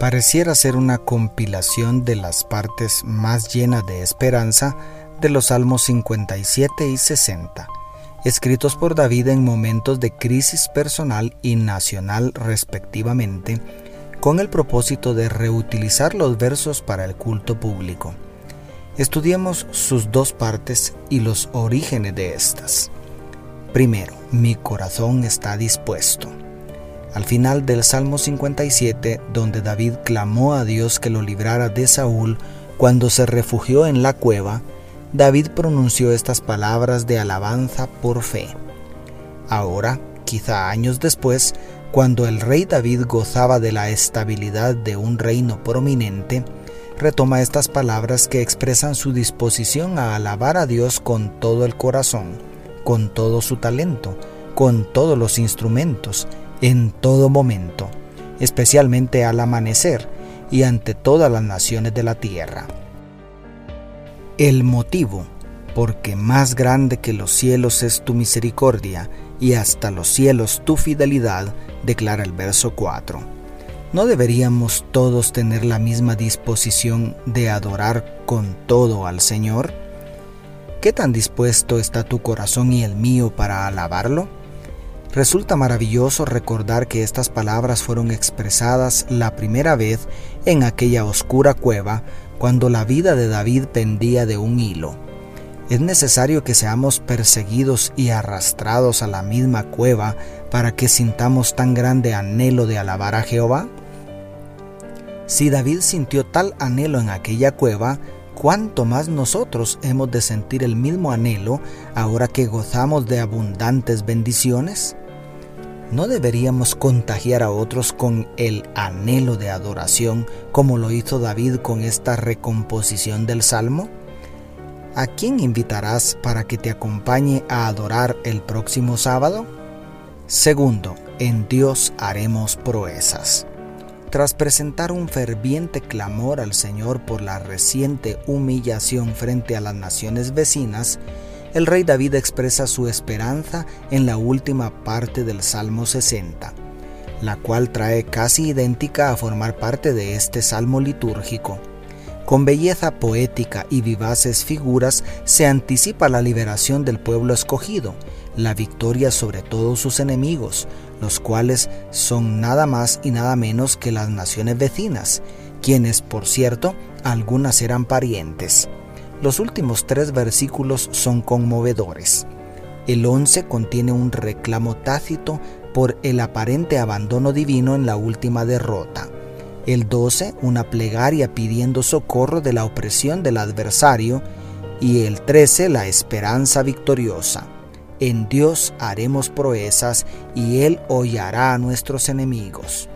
pareciera ser una compilación de las partes más llenas de esperanza de los Salmos 57 y 60, escritos por David en momentos de crisis personal y nacional respectivamente, con el propósito de reutilizar los versos para el culto público. Estudiemos sus dos partes y los orígenes de estas. Primero, mi corazón está dispuesto. Al final del Salmo 57, donde David clamó a Dios que lo librara de Saúl cuando se refugió en la cueva, David pronunció estas palabras de alabanza por fe. Ahora, quizá años después, cuando el rey David gozaba de la estabilidad de un reino prominente, retoma estas palabras que expresan su disposición a alabar a Dios con todo el corazón, con todo su talento, con todos los instrumentos, en todo momento, especialmente al amanecer y ante todas las naciones de la tierra. El motivo, porque más grande que los cielos es tu misericordia y hasta los cielos tu fidelidad, declara el verso 4. ¿No deberíamos todos tener la misma disposición de adorar con todo al Señor? ¿Qué tan dispuesto está tu corazón y el mío para alabarlo? Resulta maravilloso recordar que estas palabras fueron expresadas la primera vez en aquella oscura cueva cuando la vida de David pendía de un hilo. ¿Es necesario que seamos perseguidos y arrastrados a la misma cueva para que sintamos tan grande anhelo de alabar a Jehová? Si David sintió tal anhelo en aquella cueva, ¿cuánto más nosotros hemos de sentir el mismo anhelo ahora que gozamos de abundantes bendiciones? ¿No deberíamos contagiar a otros con el anhelo de adoración como lo hizo David con esta recomposición del Salmo? ¿A quién invitarás para que te acompañe a adorar el próximo sábado? Segundo, en Dios haremos proezas. Tras presentar un ferviente clamor al Señor por la reciente humillación frente a las naciones vecinas, el rey David expresa su esperanza en la última parte del Salmo 60, la cual trae casi idéntica a formar parte de este salmo litúrgico. Con belleza poética y vivaces figuras se anticipa la liberación del pueblo escogido, la victoria sobre todos sus enemigos, los cuales son nada más y nada menos que las naciones vecinas, quienes, por cierto, algunas eran parientes. Los últimos tres versículos son conmovedores. El 11 contiene un reclamo tácito por el aparente abandono divino en la última derrota. El 12 una plegaria pidiendo socorro de la opresión del adversario y el 13 la esperanza victoriosa. En Dios haremos proezas y Él hollará a nuestros enemigos.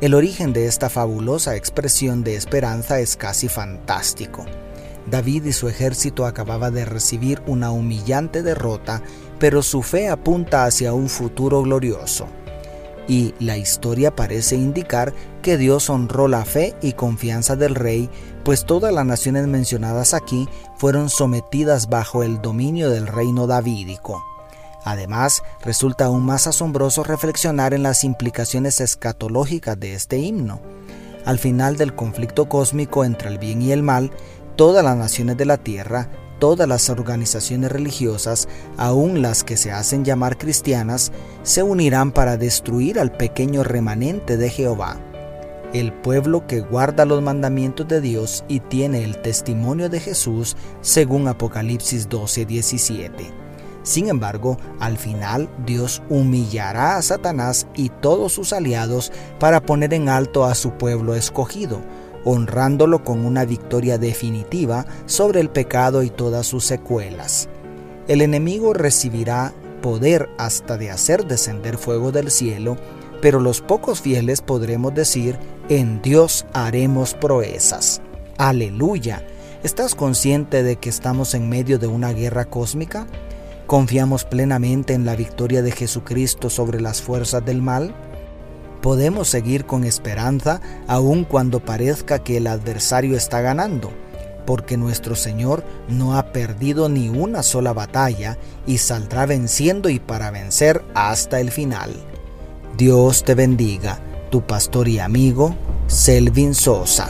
El origen de esta fabulosa expresión de esperanza es casi fantástico. David y su ejército acababa de recibir una humillante derrota, pero su fe apunta hacia un futuro glorioso. Y la historia parece indicar que Dios honró la fe y confianza del rey, pues todas las naciones mencionadas aquí fueron sometidas bajo el dominio del reino davídico. Además, resulta aún más asombroso reflexionar en las implicaciones escatológicas de este himno. Al final del conflicto cósmico entre el bien y el mal, todas las naciones de la tierra, todas las organizaciones religiosas, aun las que se hacen llamar cristianas, se unirán para destruir al pequeño remanente de Jehová. El pueblo que guarda los mandamientos de Dios y tiene el testimonio de Jesús, según Apocalipsis 12:17. Sin embargo, al final Dios humillará a Satanás y todos sus aliados para poner en alto a su pueblo escogido, honrándolo con una victoria definitiva sobre el pecado y todas sus secuelas. El enemigo recibirá poder hasta de hacer descender fuego del cielo, pero los pocos fieles podremos decir, en Dios haremos proezas. Aleluya. ¿Estás consciente de que estamos en medio de una guerra cósmica? ¿Confiamos plenamente en la victoria de Jesucristo sobre las fuerzas del mal? Podemos seguir con esperanza aun cuando parezca que el adversario está ganando, porque nuestro Señor no ha perdido ni una sola batalla y saldrá venciendo y para vencer hasta el final. Dios te bendiga, tu pastor y amigo, Selvin Sosa.